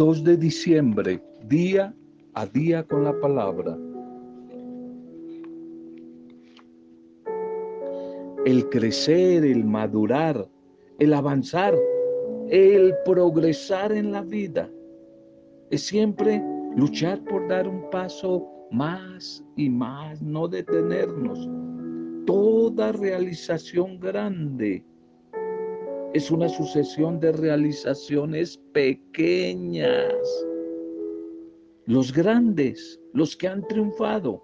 2 de diciembre, día a día con la palabra. El crecer, el madurar, el avanzar, el progresar en la vida es siempre luchar por dar un paso más y más, no detenernos. Toda realización grande es una sucesión de realizaciones pequeñas. Los grandes, los que han triunfado,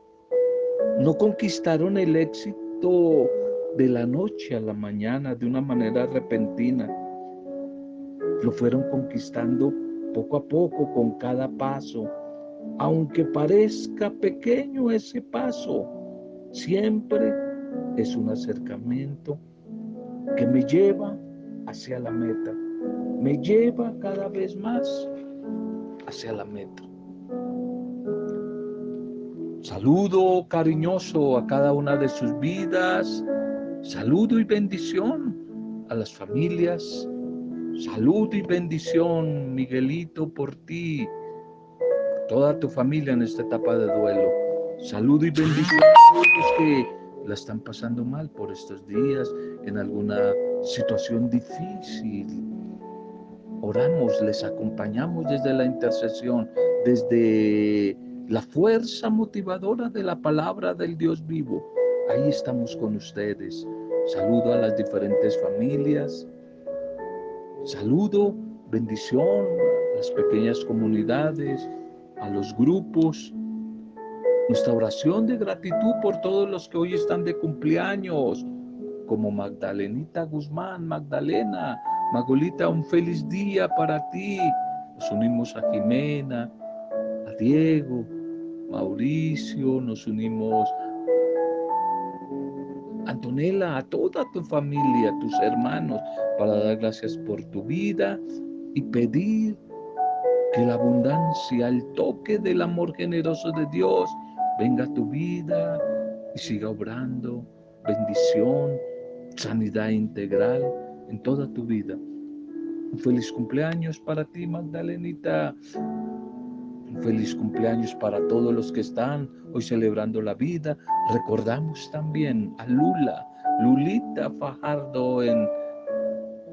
no conquistaron el éxito de la noche a la mañana de una manera repentina. Lo fueron conquistando poco a poco con cada paso. Aunque parezca pequeño ese paso, siempre es un acercamiento que me lleva hacia la meta. Me lleva cada vez más hacia la meta. Saludo cariñoso a cada una de sus vidas. Saludo y bendición a las familias. Saludo y bendición, Miguelito, por ti. Toda tu familia en esta etapa de duelo. Saludo y bendición a todos los que la están pasando mal por estos días en alguna situación difícil. Oramos, les acompañamos desde la intercesión, desde la fuerza motivadora de la palabra del Dios vivo. Ahí estamos con ustedes. Saludo a las diferentes familias. Saludo, bendición a las pequeñas comunidades, a los grupos. Nuestra oración de gratitud por todos los que hoy están de cumpleaños como Magdalenita Guzmán, Magdalena, Magolita, un feliz día para ti. Nos unimos a Jimena, a Diego, Mauricio, nos unimos Antonella, a toda tu familia, a tus hermanos, para dar gracias por tu vida y pedir que la abundancia, el toque del amor generoso de Dios venga a tu vida y siga obrando bendición, sanidad integral en toda tu vida. Un feliz cumpleaños para ti, Magdalenita. Un feliz cumpleaños para todos los que están hoy celebrando la vida. Recordamos también a Lula, Lulita Fajardo en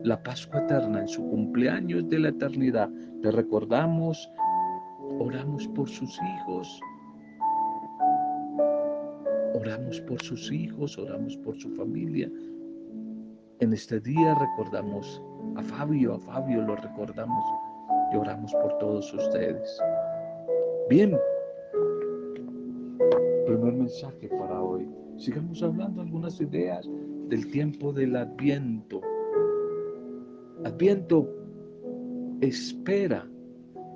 la Pascua Eterna, en su cumpleaños de la eternidad. Te recordamos, oramos por sus hijos, oramos por sus hijos, oramos por su familia, en este día recordamos a Fabio, a Fabio lo recordamos y oramos por todos ustedes. Bien, primer mensaje para hoy. Sigamos hablando algunas ideas del tiempo del adviento. Adviento espera,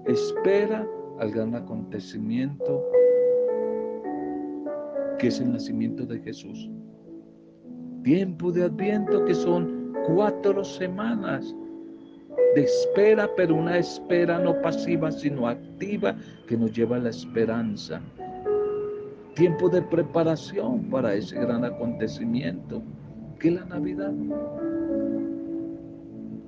espera al gran acontecimiento que es el nacimiento de Jesús tiempo de adviento que son cuatro semanas de espera, pero una espera no pasiva, sino activa, que nos lleva a la esperanza. Tiempo de preparación para ese gran acontecimiento, que es la Navidad.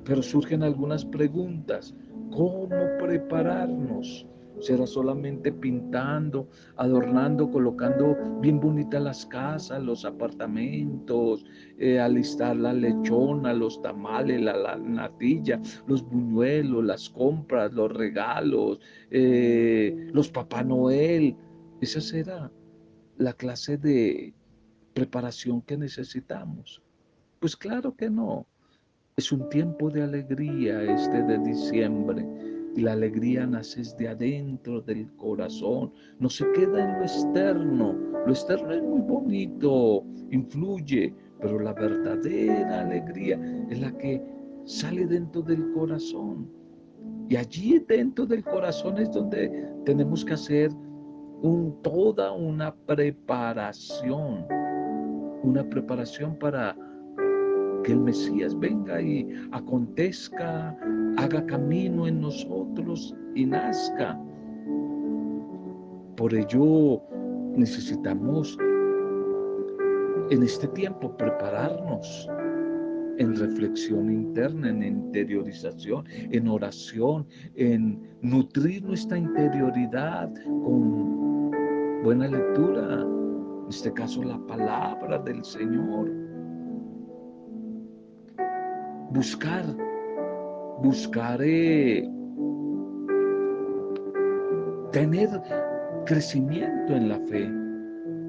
Pero surgen algunas preguntas. ¿Cómo prepararnos? Será solamente pintando, adornando, colocando bien bonitas las casas, los apartamentos, eh, alistar la lechona, los tamales, la, natilla, los buñuelos, las compras, los regalos, eh, los Papá Noel. Esa será la clase de preparación que necesitamos. Pues claro que no. Es un tiempo de alegría este de diciembre y la alegría nace de adentro del corazón, no se queda en lo externo. Lo externo es muy bonito, influye, pero la verdadera alegría es la que sale dentro del corazón. Y allí dentro del corazón es donde tenemos que hacer un, toda una preparación, una preparación para que el Mesías venga y acontezca, haga camino en nosotros y nazca. Por ello necesitamos en este tiempo prepararnos, en reflexión interna, en interiorización, en oración, en nutrir nuestra interioridad con buena lectura, en este caso la palabra del Señor. Buscar, buscaré tener crecimiento en la fe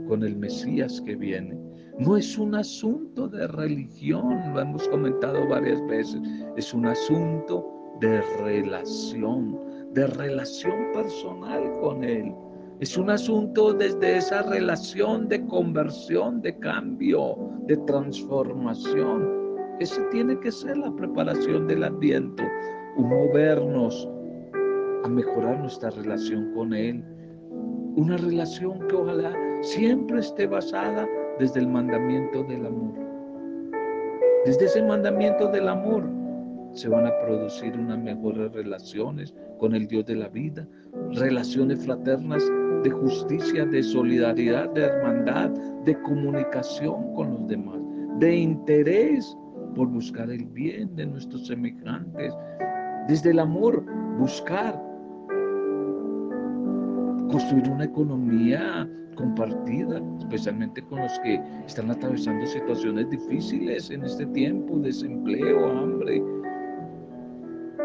con el Mesías que viene. No es un asunto de religión, lo hemos comentado varias veces, es un asunto de relación, de relación personal con Él. Es un asunto desde esa relación de conversión, de cambio, de transformación. Ese tiene que ser la preparación del ambiente, movernos a mejorar nuestra relación con Él. Una relación que ojalá siempre esté basada desde el mandamiento del amor. Desde ese mandamiento del amor se van a producir unas mejores relaciones con el Dios de la vida, relaciones fraternas de justicia, de solidaridad, de hermandad, de comunicación con los demás, de interés por buscar el bien de nuestros semejantes. Desde el amor, buscar construir una economía compartida, especialmente con los que están atravesando situaciones difíciles en este tiempo, desempleo, hambre.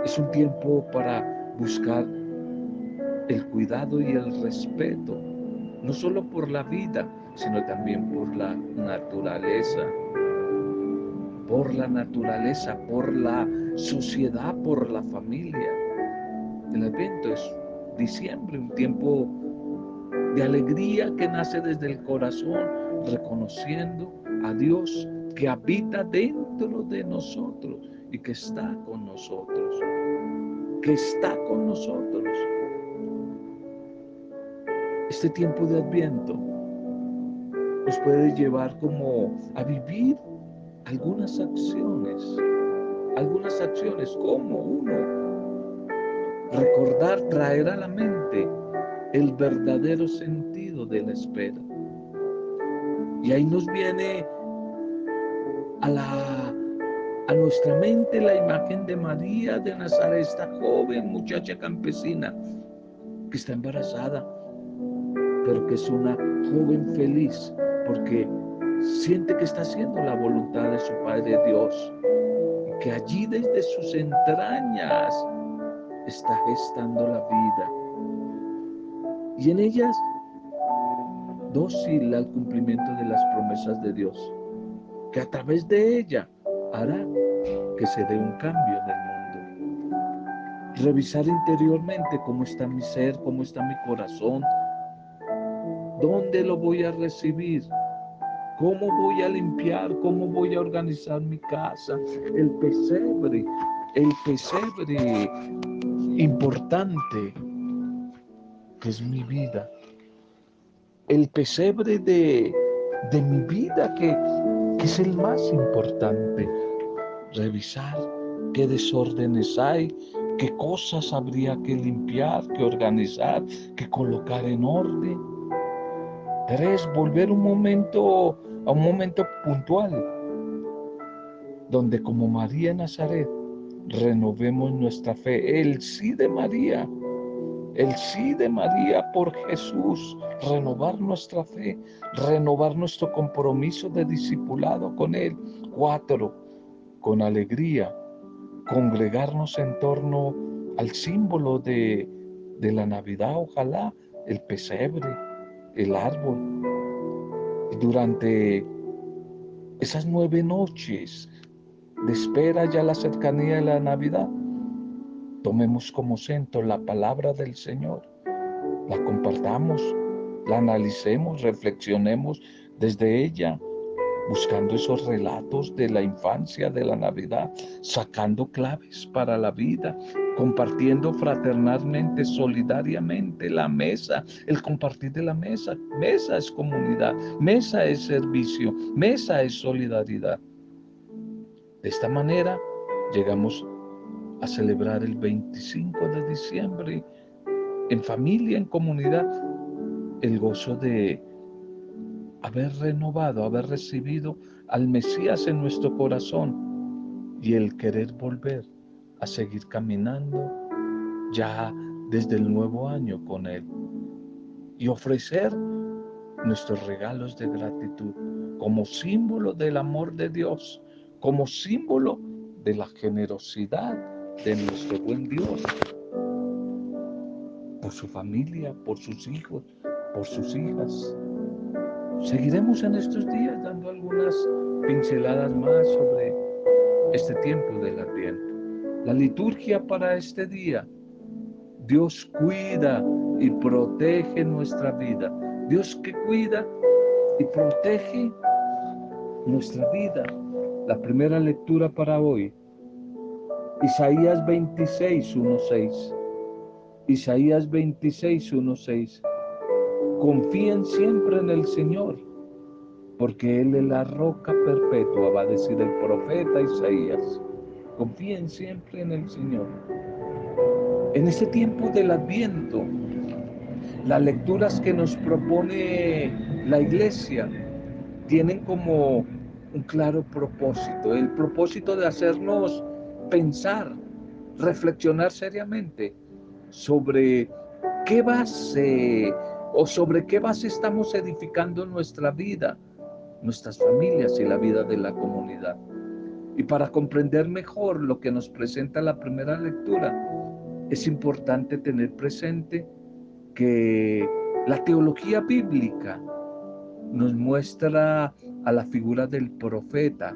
Es un tiempo para buscar el cuidado y el respeto, no solo por la vida, sino también por la naturaleza, por la naturaleza, por la sociedad, por la familia. El Adviento es diciembre, un tiempo de alegría que nace desde el corazón, reconociendo a Dios que habita dentro de nosotros y que está con nosotros, que está con nosotros. Este tiempo de adviento nos puede llevar como a vivir algunas acciones, algunas acciones como uno, recordar, traer a la mente el verdadero sentido de la espera. Y ahí nos viene a, la, a nuestra mente la imagen de María de Nazaret, esta joven muchacha campesina que está embarazada, pero que es una joven feliz porque siente que está haciendo la voluntad de su Padre Dios, y que allí desde sus entrañas está gestando la vida y en ellas dócil al cumplimiento de las promesas de Dios, que a través de ella hará que se dé un cambio en el mundo. Revisar interiormente cómo está mi ser, cómo está mi corazón, dónde lo voy a recibir, cómo voy a limpiar, cómo voy a organizar mi casa, el pesebre, el pesebre importante es mi vida. El pesebre de, de mi vida que, que es el más importante. Revisar qué desórdenes hay, qué cosas habría que limpiar, que organizar, que colocar en orden. Tres, volver un momento a un momento puntual, donde como María Nazaret renovemos nuestra fe, el sí de María el sí de María por Jesús, renovar nuestra fe, renovar nuestro compromiso de discipulado con Él. Cuatro, con alegría, congregarnos en torno al símbolo de, de la Navidad, ojalá, el pesebre, el árbol. Durante esas nueve noches de espera ya la cercanía de la Navidad, Tomemos como centro la palabra del Señor, la compartamos, la analicemos, reflexionemos desde ella, buscando esos relatos de la infancia, de la Navidad, sacando claves para la vida, compartiendo fraternalmente, solidariamente la mesa, el compartir de la mesa. Mesa es comunidad, mesa es servicio, mesa es solidaridad. De esta manera llegamos a celebrar el 25 de diciembre en familia, en comunidad, el gozo de haber renovado, haber recibido al Mesías en nuestro corazón y el querer volver a seguir caminando ya desde el nuevo año con Él y ofrecer nuestros regalos de gratitud como símbolo del amor de Dios, como símbolo de la generosidad de nuestro buen Dios por su familia, por sus hijos, por sus hijas. Seguiremos en estos días dando algunas pinceladas más sobre este tiempo del Adviento. La liturgia para este día. Dios cuida y protege nuestra vida. Dios que cuida y protege nuestra vida. La primera lectura para hoy. Isaías 26, 1, 6. Isaías 26, 1, 6. Confíen siempre en el Señor, porque Él es la roca perpetua, va a decir el profeta Isaías. Confíen siempre en el Señor. En este tiempo del adviento, las lecturas que nos propone la iglesia tienen como un claro propósito, el propósito de hacernos pensar, reflexionar seriamente sobre qué base o sobre qué base estamos edificando nuestra vida, nuestras familias y la vida de la comunidad. Y para comprender mejor lo que nos presenta la primera lectura, es importante tener presente que la teología bíblica nos muestra a la figura del profeta,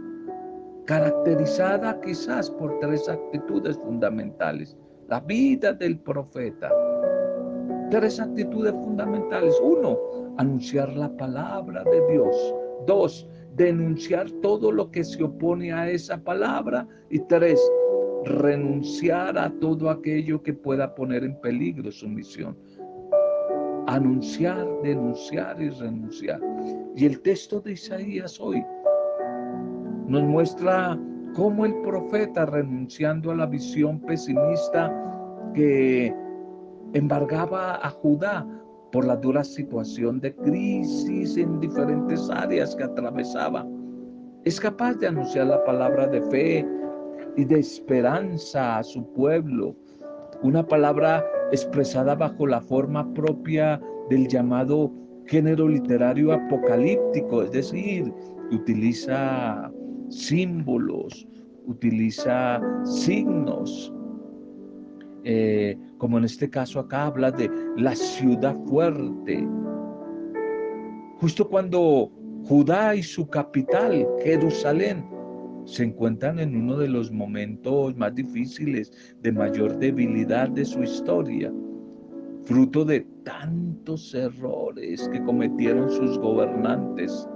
caracterizada quizás por tres actitudes fundamentales la vida del profeta. Tres actitudes fundamentales. Uno, anunciar la palabra de Dios. Dos, denunciar todo lo que se opone a esa palabra. Y tres, renunciar a todo aquello que pueda poner en peligro su misión. Anunciar, denunciar y renunciar. Y el texto de Isaías hoy nos muestra cómo el profeta, renunciando a la visión pesimista que embargaba a Judá por la dura situación de crisis en diferentes áreas que atravesaba, es capaz de anunciar la palabra de fe y de esperanza a su pueblo, una palabra expresada bajo la forma propia del llamado género literario apocalíptico, es decir, utiliza símbolos, utiliza signos, eh, como en este caso acá habla de la ciudad fuerte. Justo cuando Judá y su capital, Jerusalén, se encuentran en uno de los momentos más difíciles, de mayor debilidad de su historia, fruto de tantos errores que cometieron sus gobernantes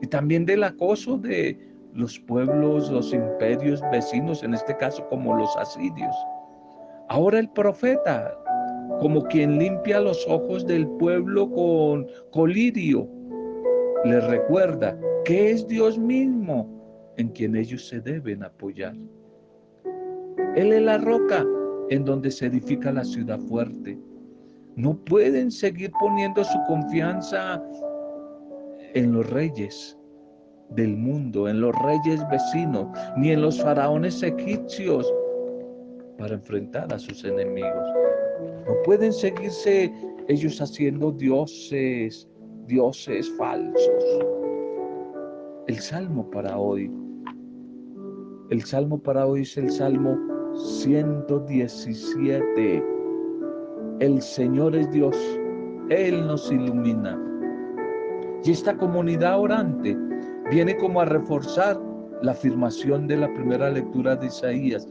y también del acoso de los pueblos, los imperios vecinos, en este caso como los asirios. Ahora el profeta, como quien limpia los ojos del pueblo con colirio, les recuerda que es Dios mismo en quien ellos se deben apoyar. Él es la roca en donde se edifica la ciudad fuerte. No pueden seguir poniendo su confianza en los reyes del mundo, en los reyes vecinos, ni en los faraones egipcios para enfrentar a sus enemigos. No pueden seguirse ellos haciendo dioses, dioses falsos. El salmo para hoy, el salmo para hoy es el salmo 117. El Señor es Dios, Él nos ilumina. Y esta comunidad orante viene como a reforzar la afirmación de la primera lectura de Isaías.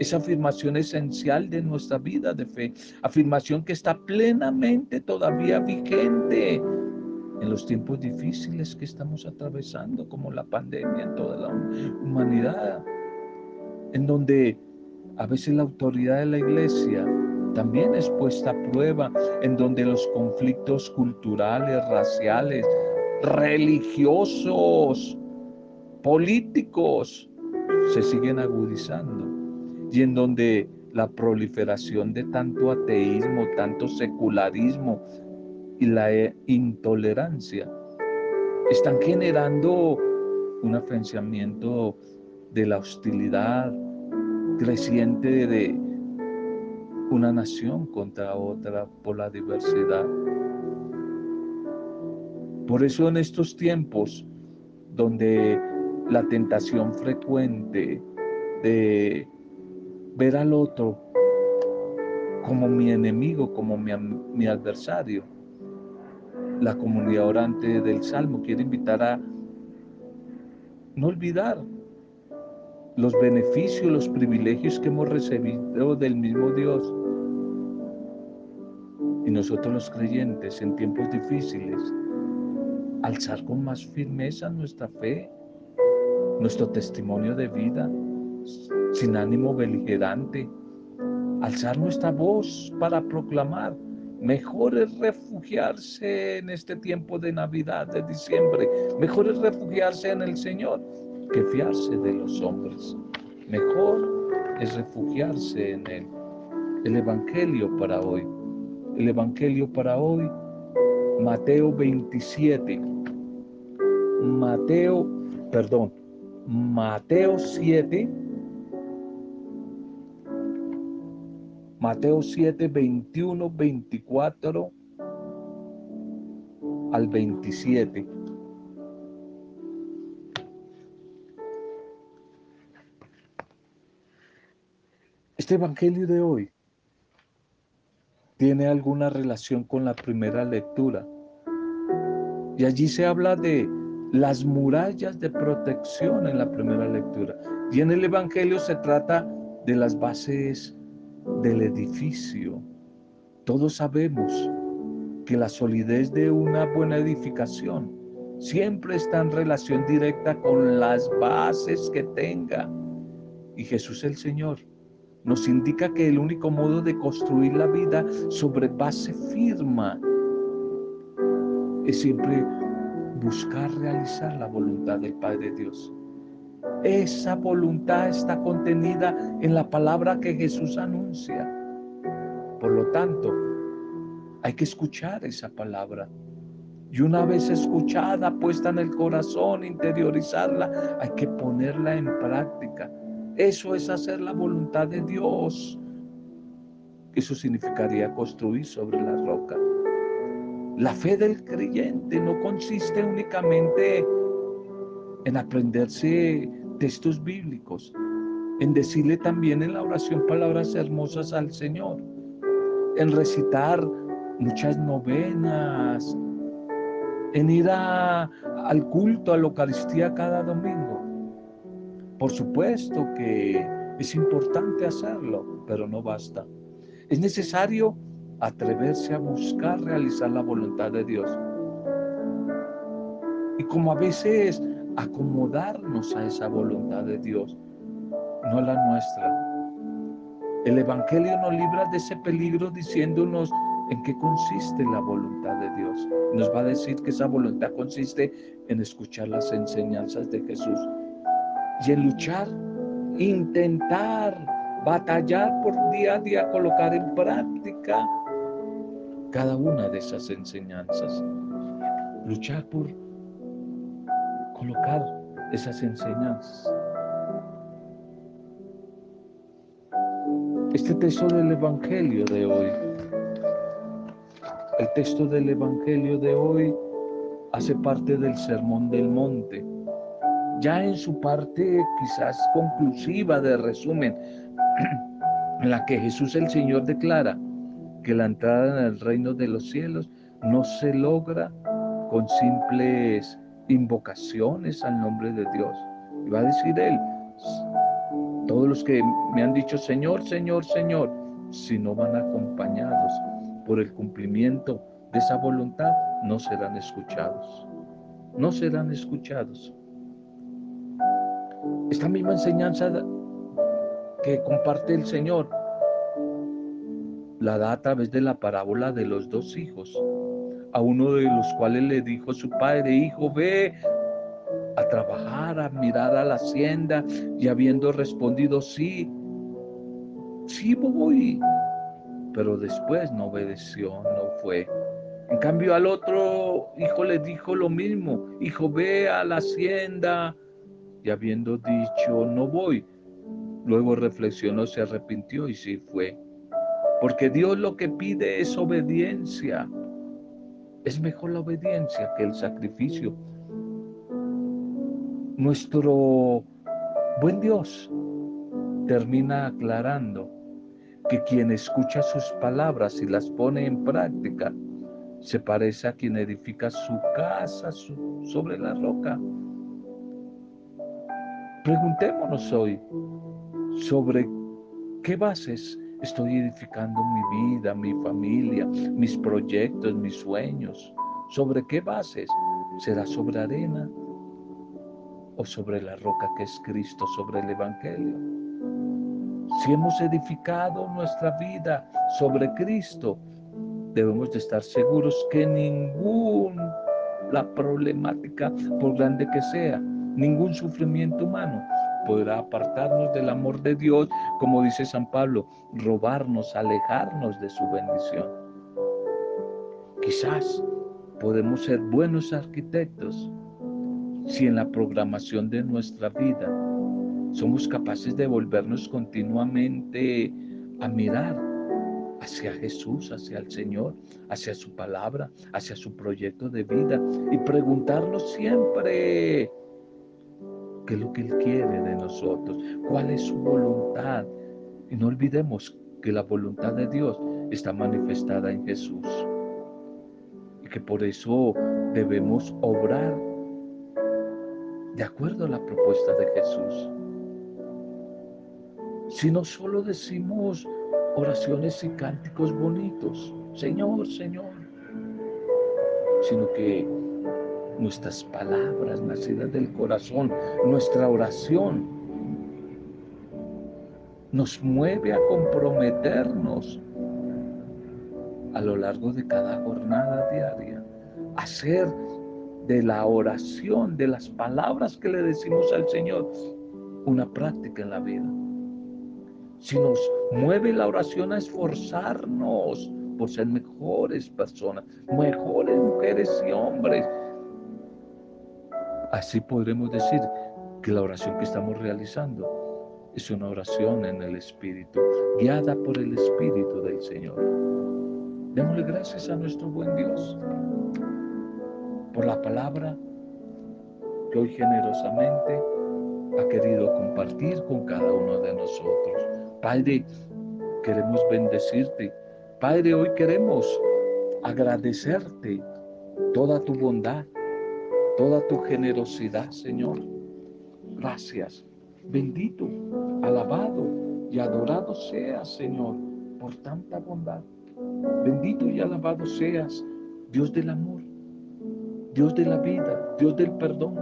Esa afirmación esencial de nuestra vida de fe, afirmación que está plenamente todavía vigente en los tiempos difíciles que estamos atravesando, como la pandemia en toda la humanidad, en donde a veces la autoridad de la iglesia también es puesta a prueba, en donde los conflictos culturales, raciales, religiosos, políticos se siguen agudizando y en donde la proliferación de tanto ateísmo, tanto secularismo y la eh, intolerancia están generando un afenciamiento de la hostilidad creciente de una nación contra otra por la diversidad. Por eso en estos tiempos donde la tentación frecuente de ver al otro como mi enemigo, como mi, adversario, la comunidad orante del Salmo quiere invitar a no olvidar los beneficios, los privilegios que hemos recibido del mismo Dios. Y nosotros los creyentes en tiempos difíciles, alzar con más firmeza nuestra fe, nuestro testimonio de vida, sin ánimo beligerante, alzar nuestra voz para proclamar. Mejor es refugiarse en este tiempo de Navidad, de diciembre. Mejor es refugiarse en el Señor que fiarse de los hombres. Mejor es refugiarse en Él. El Evangelio para hoy. El Evangelio para hoy, Mateo 27. Mateo, perdón, Mateo 7. Mateo 7, 21, 24 al 27. Este Evangelio de hoy tiene alguna relación con la primera lectura. Y allí se habla de las murallas de protección en la primera lectura. Y en el Evangelio se trata de las bases del edificio. Todos sabemos que la solidez de una buena edificación siempre está en relación directa con las bases que tenga. Y Jesús el Señor nos indica que el único modo de construir la vida sobre base firma es siempre buscar realizar la voluntad del Padre Dios. Esa voluntad está contenida en la palabra que Jesús anuncia. Por lo tanto, hay que escuchar esa palabra. Y una vez escuchada, puesta en el corazón, interiorizarla, hay que ponerla en práctica. Eso es hacer la voluntad de Dios. Eso significaría construir sobre la roca. La fe del creyente no consiste únicamente en aprenderse textos bíblicos, en decirle también en la oración palabras hermosas al Señor, en recitar muchas novenas, en ir al culto, a la Eucaristía cada domingo. Por supuesto que es importante hacerlo, pero no basta. Es necesario atreverse a buscar realizar la voluntad de Dios. Y como a veces acomodarnos a esa voluntad de Dios, no la nuestra. El Evangelio nos libra de ese peligro diciéndonos en qué consiste la voluntad de Dios. Nos va a decir que esa voluntad consiste en escuchar las enseñanzas de Jesús y en luchar, intentar, batallar por día a día, colocar en práctica cada una de esas enseñanzas. Luchar por colocar esas enseñanzas. Este texto del Evangelio de hoy, el texto del Evangelio de hoy hace parte del Sermón del Monte ya en su parte quizás conclusiva de resumen, en la que Jesús el Señor declara que la entrada en el reino de los cielos no se logra con simples invocaciones al nombre de Dios. Y va a decir él, todos los que me han dicho Señor, Señor, Señor, si no van acompañados por el cumplimiento de esa voluntad, no serán escuchados. No serán escuchados. Esta misma enseñanza que comparte el Señor la da a través de la parábola de los dos hijos, a uno de los cuales le dijo su padre, hijo, ve a trabajar, a mirar a la hacienda, y habiendo respondido, sí, sí voy, pero después no obedeció, no fue. En cambio al otro hijo le dijo lo mismo, hijo, ve a la hacienda, y habiendo dicho, no voy, luego reflexionó, se arrepintió y sí fue. Porque Dios lo que pide es obediencia. Es mejor la obediencia que el sacrificio. Nuestro buen Dios termina aclarando que quien escucha sus palabras y las pone en práctica se parece a quien edifica su casa sobre la roca. Preguntémonos hoy sobre qué bases estoy edificando mi vida, mi familia, mis proyectos, mis sueños. ¿Sobre qué bases? ¿Será sobre arena o sobre la roca que es Cristo, sobre el Evangelio? Si hemos edificado nuestra vida sobre Cristo, debemos de estar seguros que ninguna problemática, por grande que sea, ningún sufrimiento humano podrá apartarnos del amor de Dios, como dice San Pablo, robarnos, alejarnos de su bendición. Quizás podemos ser buenos arquitectos si en la programación de nuestra vida somos capaces de volvernos continuamente a mirar hacia Jesús, hacia el Señor, hacia su palabra, hacia su proyecto de vida y preguntarnos siempre, qué es lo que Él quiere de nosotros, cuál es su voluntad. Y no olvidemos que la voluntad de Dios está manifestada en Jesús. Y que por eso debemos obrar de acuerdo a la propuesta de Jesús. Si no solo decimos oraciones y cánticos bonitos, Señor, Señor, sino que nuestras palabras nacidas del corazón, nuestra oración, nos mueve a comprometernos a lo largo de cada jornada diaria, hacer de la oración, de las palabras que le decimos al Señor, una práctica en la vida. Si nos mueve la oración a esforzarnos por ser mejores personas, mejores mujeres y hombres, Así podremos decir que la oración que estamos realizando es una oración en el Espíritu, guiada por el Espíritu del Señor. Démosle gracias a nuestro buen Dios por la palabra que hoy generosamente ha querido compartir con cada uno de nosotros. Padre, queremos bendecirte. Padre, hoy queremos agradecerte toda tu bondad, toda tu generosidad, Señor. Gracias. Bendito, alabado y adorado seas, Señor, por tanta bondad. Bendito y alabado seas, Dios del amor, Dios de la vida, Dios del perdón.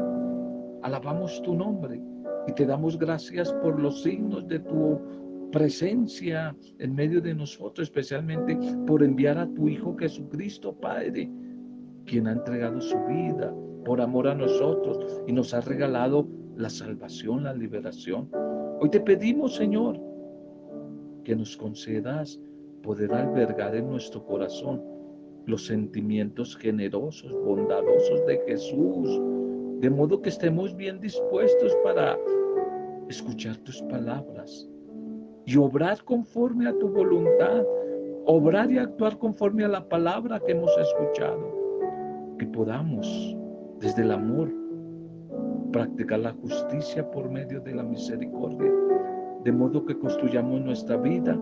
Alabamos tu nombre y te damos gracias por los signos de tu presencia en medio de nosotros, especialmente por enviar a tu Hijo Jesucristo, Padre, quien ha entregado su vida por amor a nosotros y nos ha regalado la salvación, la liberación. Hoy te pedimos, Señor, que nos concedas poder albergar en nuestro corazón los sentimientos generosos, bondadosos de Jesús, de modo que estemos bien dispuestos para escuchar tus palabras y obrar conforme a tu voluntad, obrar y actuar conforme a la palabra que hemos escuchado, que podamos desde el amor, practicar la justicia por medio de la misericordia, de modo que construyamos nuestra vida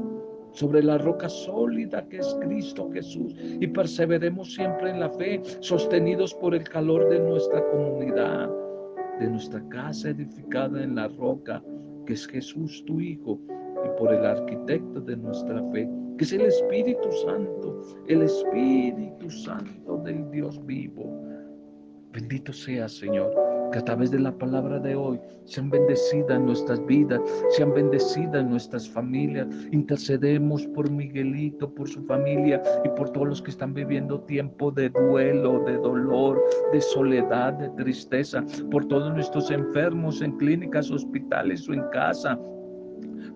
sobre la roca sólida que es Cristo Jesús y perseveremos siempre en la fe, sostenidos por el calor de nuestra comunidad, de nuestra casa edificada en la roca que es Jesús tu Hijo y por el arquitecto de nuestra fe, que es el Espíritu Santo, el Espíritu Santo del Dios vivo Bendito sea, Señor, que a través de la palabra de hoy sean bendecidas nuestras vidas, sean bendecidas nuestras familias. Intercedemos por Miguelito, por su familia y por todos los que están viviendo tiempo de duelo, de dolor, de soledad, de tristeza, por todos nuestros enfermos en clínicas, hospitales o en casa,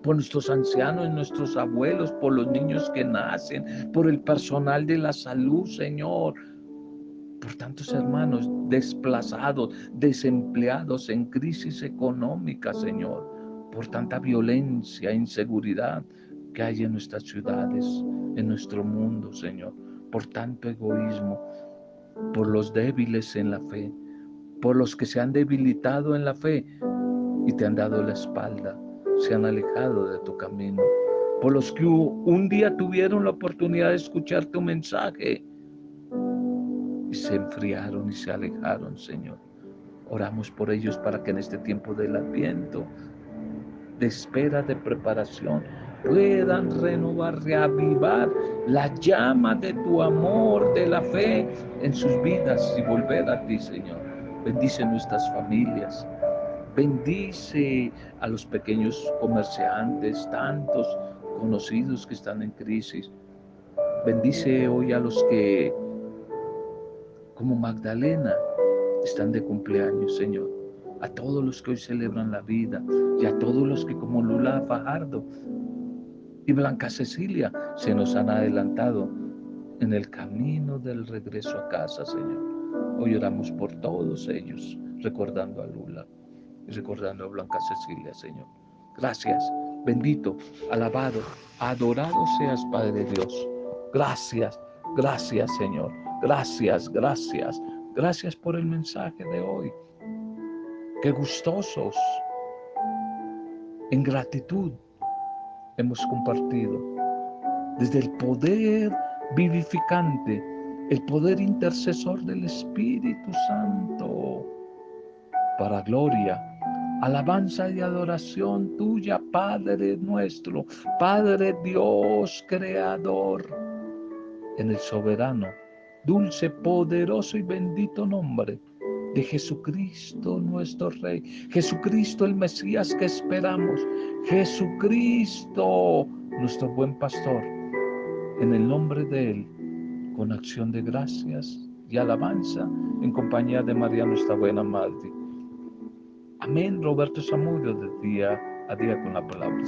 por nuestros ancianos, nuestros abuelos, por los niños que nacen, por el personal de la salud, Señor por tantos hermanos desplazados, desempleados, en crisis económica, Señor, por tanta violencia, inseguridad que hay en nuestras ciudades, en nuestro mundo, Señor, por tanto egoísmo, por los débiles en la fe, por los que se han debilitado en la fe y te han dado la espalda, se han alejado de tu camino, por los que un día tuvieron la oportunidad de escuchar tu mensaje y se enfriaron y se alejaron, Señor. Oramos por ellos para que en este tiempo del adviento, de espera, de preparación, puedan renovar, reavivar la llama de tu amor, de la fe en sus vidas y volver a ti, Señor. Bendice nuestras familias. Bendice a los pequeños comerciantes, tantos conocidos que están en crisis. Bendice hoy a los que como Magdalena están de cumpleaños, Señor. A todos los que hoy celebran la vida y a todos los que como Lula Fajardo y Blanca Cecilia se nos han adelantado en el camino del regreso a casa, Señor. Hoy oramos por todos ellos, recordando a Lula y recordando a Blanca Cecilia, Señor. Gracias, bendito, alabado, adorado seas, Padre Dios. Gracias, gracias, Señor. Gracias, gracias, gracias por el mensaje de hoy. Qué gustosos, en gratitud, hemos compartido. Desde el poder vivificante, el poder intercesor del Espíritu Santo, para gloria, alabanza y adoración tuya, Padre nuestro, Padre Dios Creador, en el soberano dulce, poderoso y bendito nombre de Jesucristo nuestro Rey, Jesucristo el Mesías que esperamos, Jesucristo nuestro buen pastor, en el nombre de Él, con acción de gracias y alabanza, en compañía de María nuestra buena Madre. Amén, Roberto Samudio, de día a día con la palabra.